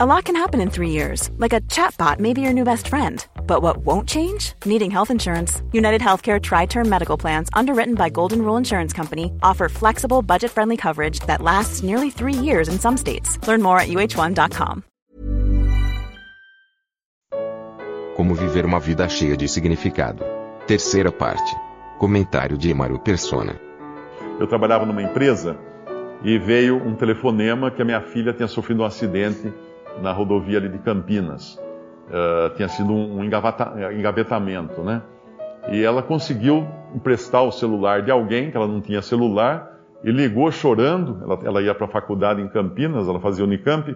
A lot can happen in three years, like a chatbot may be your new best friend. But what won't change? Needing health insurance. United Healthcare Tri Term Medical Plans, underwritten by Golden Rule Insurance Company, offer flexible, budget friendly coverage that lasts nearly three years in some states. Learn more at uh1.com. Como viver uma vida cheia de significado. Terceira parte. Comentário de Emaro Persona. Eu trabalhava numa empresa e veio um telefonema que a minha filha tinha sofrido um acidente na rodovia ali de Campinas. Uh, tinha sido um, engavetamento, né? E ela conseguiu emprestar o celular de alguém, que ela não tinha celular, e ligou chorando. Ela, ela ia para a faculdade em Campinas, ela fazia Unicamp,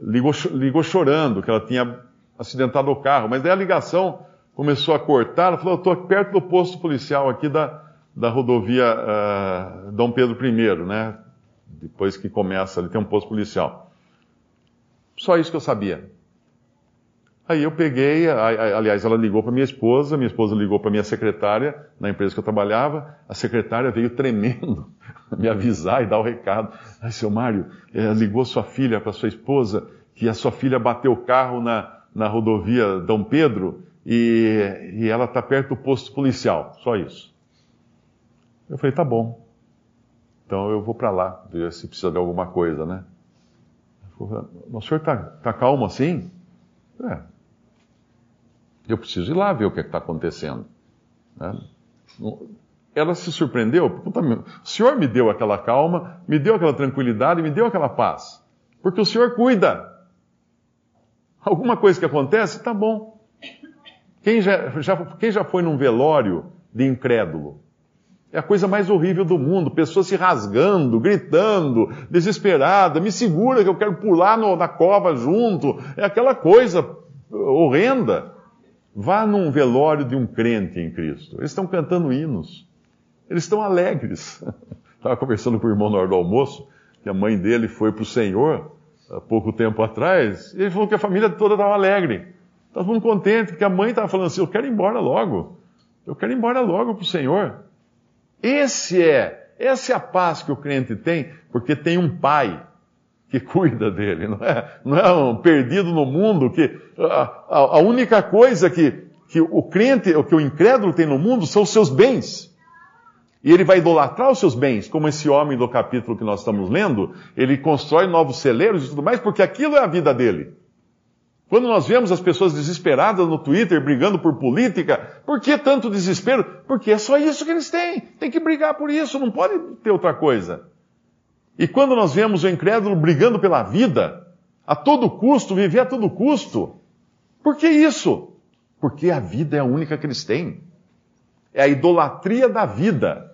ligou, ligou chorando que ela tinha acidentado o carro. Mas daí a ligação começou a cortar. Ela falou: Eu estou perto do posto policial aqui da, da rodovia uh, Dom Pedro I, né? Depois que começa ali, tem um posto policial. Só isso que eu sabia. Aí eu peguei, aliás, ela ligou para minha esposa, minha esposa ligou para minha secretária na empresa que eu trabalhava, a secretária veio tremendo me avisar e dar o recado. Ai, seu Mário, é, ligou sua filha para sua esposa que a sua filha bateu o carro na, na rodovia Dom Pedro e, e ela está perto do posto policial. Só isso. Eu falei, tá bom. Então eu vou para lá, ver se precisa de alguma coisa, né? Falei, o senhor está tá calmo assim? É. Eu preciso ir lá ver o que é está acontecendo. Né? Ela se surpreendeu. O senhor me deu aquela calma, me deu aquela tranquilidade, me deu aquela paz. Porque o senhor cuida. Alguma coisa que acontece, tá bom. Quem já, já, quem já foi num velório de incrédulo? É a coisa mais horrível do mundo. Pessoas se rasgando, gritando, desesperada. Me segura que eu quero pular no, na cova junto. É aquela coisa horrenda. Vá num velório de um crente em Cristo. Eles estão cantando hinos. Eles estão alegres. Estava conversando com o irmão na hora do almoço, que a mãe dele foi para o Senhor há pouco tempo atrás, e ele falou que a família toda estava alegre. Estava muito contente, que a mãe estava falando assim: Eu quero ir embora logo. Eu quero ir embora logo para o Senhor. Esse é, essa é a paz que o crente tem, porque tem um pai que cuida dele, não é, não é um perdido no mundo que a, a, única coisa que, que o crente, o que o incrédulo tem no mundo são os seus bens. E ele vai idolatrar os seus bens, como esse homem do capítulo que nós estamos lendo, ele constrói novos celeiros e tudo mais, porque aquilo é a vida dele. Quando nós vemos as pessoas desesperadas no Twitter brigando por política, por que tanto desespero? Porque é só isso que eles têm. Tem que brigar por isso, não pode ter outra coisa. E quando nós vemos o incrédulo brigando pela vida, a todo custo, viver a todo custo, por que isso? Porque a vida é a única que eles têm. É a idolatria da vida.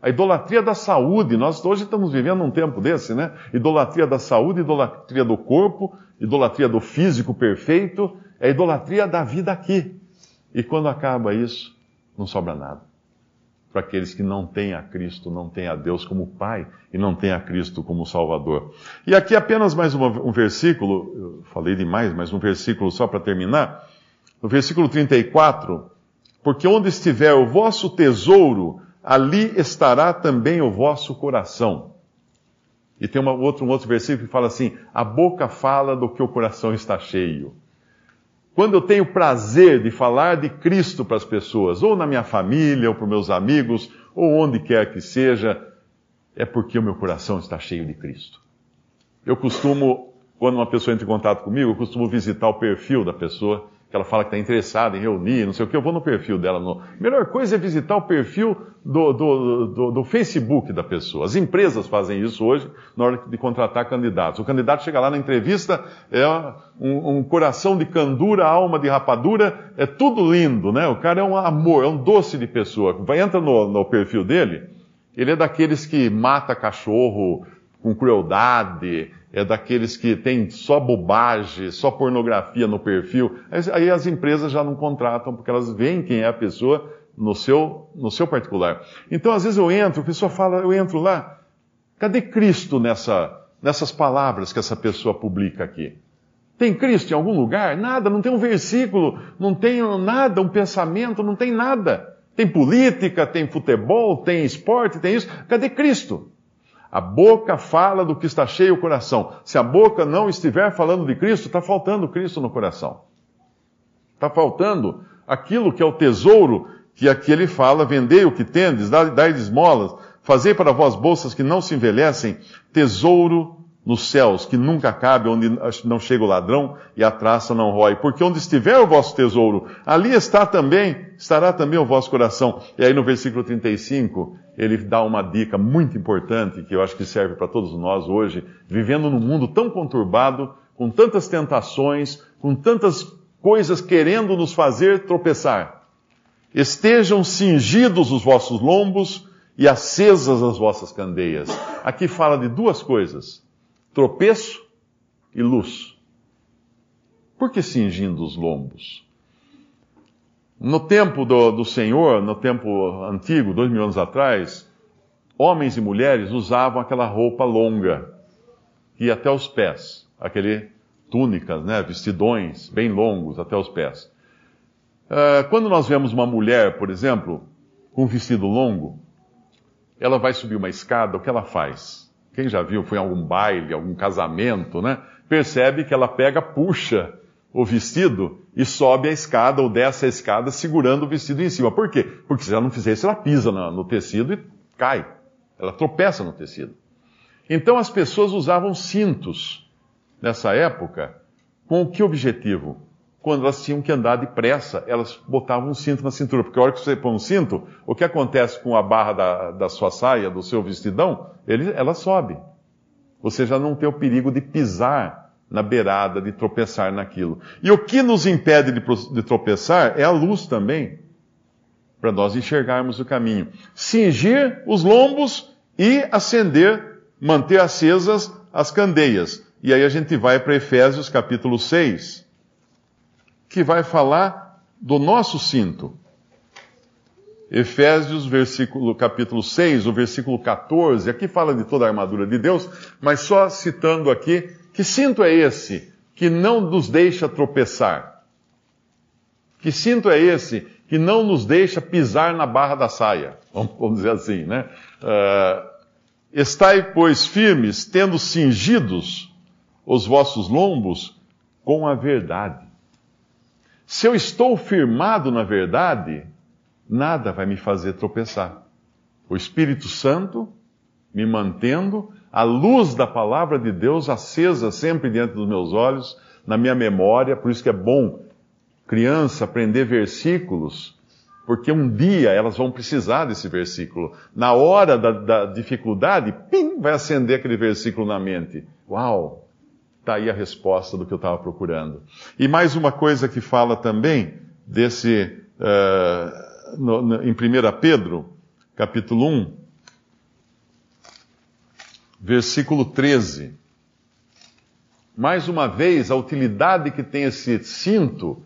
A idolatria da saúde, nós hoje estamos vivendo um tempo desse, né? Idolatria da saúde, idolatria do corpo, idolatria do físico perfeito, é idolatria da vida aqui. E quando acaba isso, não sobra nada. Para aqueles que não têm a Cristo, não têm a Deus como Pai e não têm a Cristo como Salvador. E aqui apenas mais uma, um versículo, eu falei demais, mas um versículo só para terminar. No versículo 34, porque onde estiver o vosso tesouro, ali estará também o vosso coração. E tem uma, outro, um outro versículo que fala assim: a boca fala do que o coração está cheio. Quando eu tenho prazer de falar de Cristo para as pessoas, ou na minha família, ou para meus amigos, ou onde quer que seja, é porque o meu coração está cheio de Cristo. Eu costumo, quando uma pessoa entra em contato comigo, eu costumo visitar o perfil da pessoa que ela fala que está interessada em reunir, não sei o que, eu vou no perfil dela. No... Melhor coisa é visitar o perfil do, do, do, do, Facebook da pessoa. As empresas fazem isso hoje na hora de contratar candidatos. O candidato chega lá na entrevista, é um, um coração de candura, alma de rapadura, é tudo lindo, né? O cara é um amor, é um doce de pessoa. Vai, entra no, no perfil dele, ele é daqueles que mata cachorro com crueldade, é daqueles que tem só bobagem, só pornografia no perfil, aí as empresas já não contratam, porque elas veem quem é a pessoa no seu, no seu particular. Então, às vezes eu entro, a pessoa fala, eu entro lá, cadê Cristo nessa, nessas palavras que essa pessoa publica aqui? Tem Cristo em algum lugar? Nada, não tem um versículo, não tem nada, um pensamento, não tem nada. Tem política, tem futebol, tem esporte, tem isso. Cadê Cristo? A boca fala do que está cheio o coração. Se a boca não estiver falando de Cristo, está faltando Cristo no coração. Está faltando aquilo que é o tesouro que aqui ele fala: vendei o que tendes, dai esmolas, fazei para vós bolsas que não se envelhecem, tesouro nos céus, que nunca cabe, onde não chega o ladrão e a traça não rói. Porque onde estiver o vosso tesouro, ali está também, estará também o vosso coração. E aí no versículo 35, ele dá uma dica muito importante, que eu acho que serve para todos nós hoje, vivendo num mundo tão conturbado, com tantas tentações, com tantas coisas querendo nos fazer tropeçar. Estejam cingidos os vossos lombos e acesas as vossas candeias. Aqui fala de duas coisas tropeço e luz. Por que cingindo os lombos? No tempo do, do, Senhor, no tempo antigo, dois mil anos atrás, homens e mulheres usavam aquela roupa longa, que ia até os pés, aquele túnicas, né, vestidões bem longos até os pés. Uh, quando nós vemos uma mulher, por exemplo, com um vestido longo, ela vai subir uma escada, o que ela faz? Quem já viu, foi em algum baile, algum casamento, né? Percebe que ela pega, puxa o vestido e sobe a escada ou desce a escada segurando o vestido em cima. Por quê? Porque se ela não fizer isso, ela pisa no, tecido e cai. Ela tropeça no tecido. Então as pessoas usavam cintos nessa época com que objetivo? Quando elas tinham que andar depressa, elas botavam um cinto na cintura, porque a hora que você põe um cinto, o que acontece com a barra da, da sua saia, do seu vestidão, ele, ela sobe. Você já não tem o perigo de pisar na beirada, de tropeçar naquilo. E o que nos impede de, de tropeçar é a luz também, para nós enxergarmos o caminho. Cingir os lombos e acender, manter acesas as candeias. E aí a gente vai para Efésios capítulo 6 que vai falar do nosso cinto. Efésios, versículo, capítulo 6, o versículo 14, aqui fala de toda a armadura de Deus, mas só citando aqui, que cinto é esse que não nos deixa tropeçar? Que cinto é esse que não nos deixa pisar na barra da saia? Vamos dizer assim, né? Uh, estai, pois, firmes, tendo cingidos os vossos lombos com a verdade se eu estou firmado na verdade, nada vai me fazer tropeçar. O Espírito Santo me mantendo, a luz da palavra de Deus acesa sempre diante dos meus olhos, na minha memória, por isso que é bom criança aprender versículos, porque um dia elas vão precisar desse versículo. Na hora da, da dificuldade, pim, vai acender aquele versículo na mente. Uau! Está aí a resposta do que eu estava procurando. E mais uma coisa que fala também desse, uh, no, no, em 1 Pedro, capítulo 1, versículo 13. Mais uma vez, a utilidade que tem esse cinto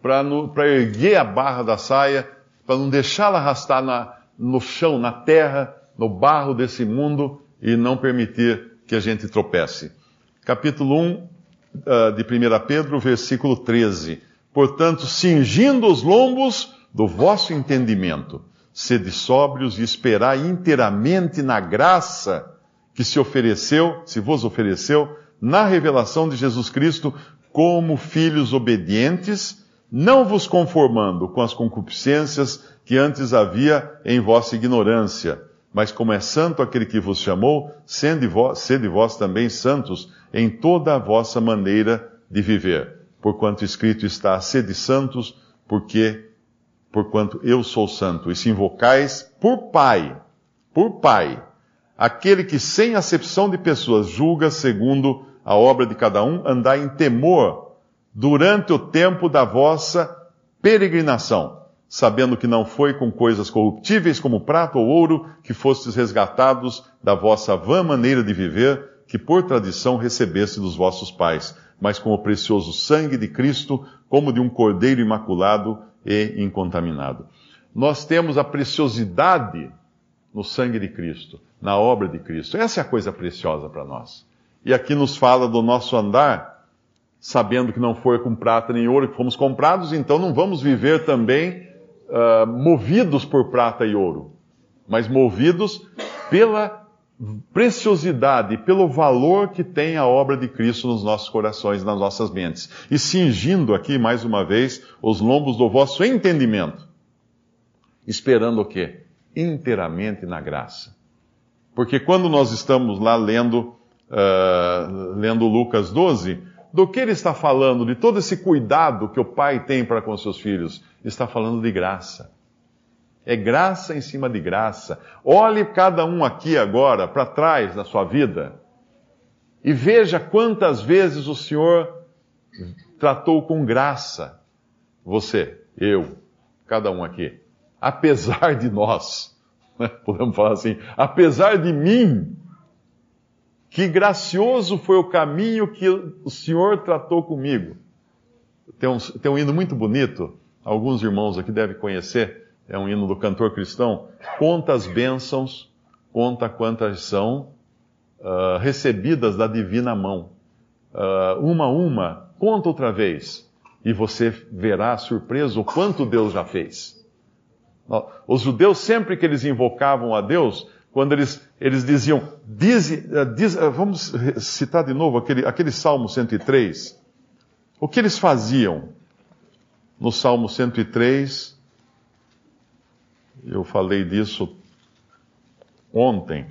para erguer a barra da saia, para não deixá-la arrastar na, no chão, na terra, no barro desse mundo e não permitir que a gente tropece capítulo 1 uh, de 1 Pedro, versículo 13. Portanto, cingindo os lombos do vosso entendimento, sede sóbrios e esperai inteiramente na graça que se ofereceu, se vos ofereceu, na revelação de Jesus Cristo, como filhos obedientes, não vos conformando com as concupiscências que antes havia em vossa ignorância mas como é santo aquele que vos chamou, sede vós, sede vós também santos em toda a vossa maneira de viver. Porquanto escrito está, sede santos, porque, porquanto eu sou santo. E se invocais por Pai, por Pai, aquele que sem acepção de pessoas julga segundo a obra de cada um, andai em temor durante o tempo da vossa peregrinação sabendo que não foi com coisas corruptíveis como prata ou ouro que fostes resgatados da vossa vã maneira de viver, que por tradição recebeste dos vossos pais, mas com o precioso sangue de Cristo, como de um cordeiro imaculado e incontaminado. Nós temos a preciosidade no sangue de Cristo, na obra de Cristo. Essa é a coisa preciosa para nós. E aqui nos fala do nosso andar, sabendo que não foi com prata nem ouro que fomos comprados, então não vamos viver também uh, movidos por prata e ouro, mas movidos pela preciosidade, pelo valor que tem a obra de Cristo nos nossos corações, nas nossas mentes. E cingindo aqui, mais uma vez, os lombos do vosso entendimento. Esperando o quê? Inteiramente na graça. Porque quando nós estamos lá lendo, uh, lendo Lucas 12, do que ele está falando? De todo esse cuidado que o pai tem para com seus filhos. Está falando de graça. É graça em cima de graça. Olhe cada um aqui agora para trás na sua vida e veja quantas vezes o Senhor tratou com graça você, eu, cada um aqui. Apesar de nós, né? podemos falar assim, apesar de mim, que gracioso foi o caminho que o Senhor tratou comigo. Tem um, tem um hino muito bonito, alguns irmãos aqui devem conhecer é um hino do cantor cristão, conta as bênçãos, conta quantas são uh, recebidas da divina mão. Uh, uma a uma, conta outra vez, e você verá surpreso o quanto Deus já fez. Os judeus, sempre que eles invocavam a Deus, quando eles, eles diziam, diz, uh, diz, vamos citar de novo aquele, aquele Salmo 103. O que eles faziam no Salmo 103? Eu falei disso ontem.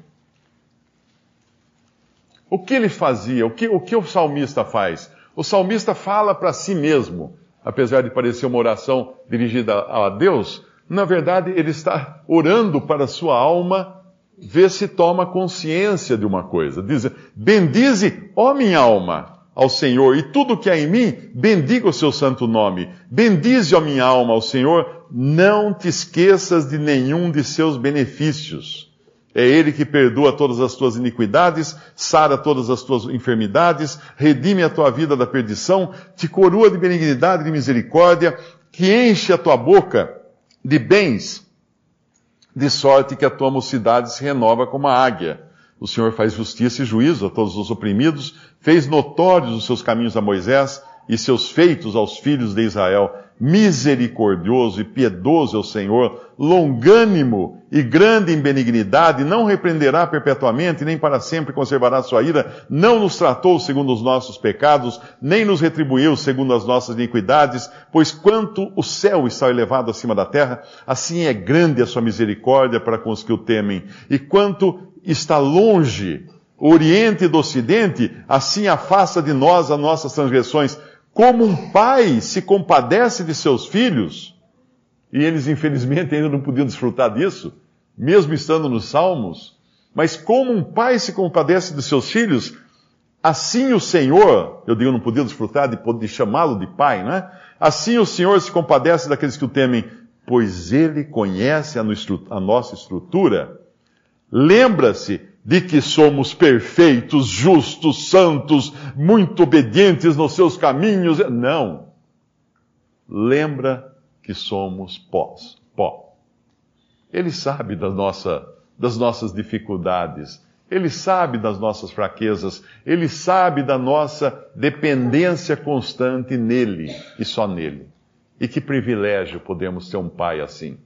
O que ele fazia? O que, o que o salmista faz? O salmista fala para si mesmo, apesar de parecer uma oração dirigida a Deus, na verdade ele está orando para a sua alma ver se toma consciência de uma coisa. Diz: Bendize, ó minha alma, ao Senhor, e tudo que há em mim, bendiga o seu santo nome. Bendize, ó minha alma, ao Senhor, não te esqueças de nenhum de seus benefícios. É Ele que perdoa todas as tuas iniquidades, sara todas as tuas enfermidades, redime a tua vida da perdição, te coroa de benignidade e de misericórdia, que enche a tua boca de bens, de sorte que a tua mocidade se renova como a águia. O Senhor faz justiça e juízo a todos os oprimidos, fez notórios os seus caminhos a Moisés e seus feitos aos filhos de Israel misericordioso e piedoso é o Senhor, longânimo e grande em benignidade, não repreenderá perpetuamente, nem para sempre conservará sua ira, não nos tratou segundo os nossos pecados, nem nos retribuiu segundo as nossas iniquidades, pois quanto o céu está elevado acima da terra, assim é grande a sua misericórdia para com os que o temem, e quanto está longe o Oriente do Ocidente, assim afasta de nós as nossas transgressões como um pai se compadece de seus filhos, e eles infelizmente ainda não podiam desfrutar disso, mesmo estando nos Salmos, mas como um pai se compadece de seus filhos, assim o Senhor, eu digo não podia desfrutar de, de chamá-lo de pai, né? Assim o Senhor se compadece daqueles que o temem, pois ele conhece a, a nossa estrutura. Lembra-se de que somos perfeitos, justos, santos, muito obedientes nos seus caminhos. Não. Lembra que somos pós, pó. Ele sabe da nossa, das nossas dificuldades. Ele sabe das nossas fraquezas. Ele sabe da nossa dependência constante nele e só nele. E que privilégio podemos ter um pai assim.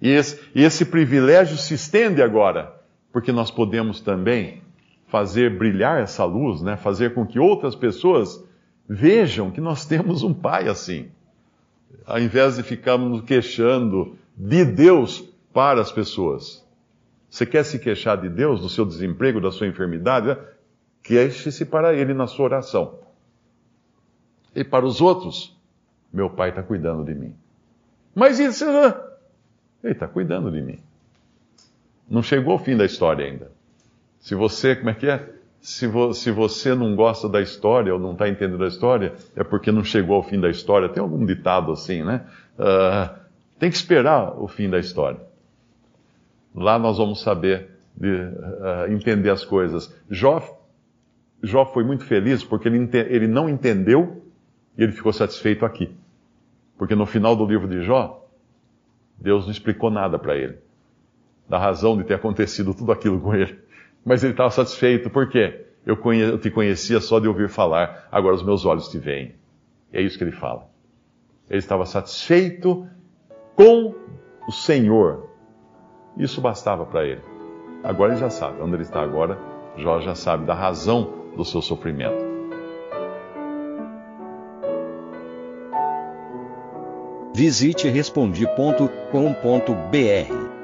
E esse, e esse privilégio se estende agora porque nós podemos também fazer brilhar essa luz, né? fazer com que outras pessoas vejam que nós temos um Pai assim. Ao invés de ficarmos queixando de Deus para as pessoas. Você quer se queixar de Deus, do seu desemprego, da sua enfermidade? Né? Queixe-se para Ele na sua oração. E para os outros, meu Pai está cuidando de mim. Mas isso, Ele está cuidando de mim. Não chegou ao fim da história ainda. Se você, como é que é? Se, vo, se você não gosta da história ou não está entendendo a história, é porque não chegou ao fim da história. Tem algum ditado assim, né? Uh, tem que esperar o fim da história. Lá nós vamos saber de, uh, entender as coisas. Jó, Jó foi muito feliz porque ele, ele não entendeu e ele ficou satisfeito aqui. Porque no final do livro de Jó, Deus não explicou nada para ele da razão de ter acontecido tudo aquilo com ele. Mas ele estava satisfeito, por quê? Eu, te conhecia só de ouvir falar, agora os meus olhos te veem. É isso que ele fala. Ele estava satisfeito com o Senhor. Isso bastava para ele. Agora ele já sabe. Onde ele está agora, Jó já sabe da razão do seu sofrimento. Visite respondi.com.br.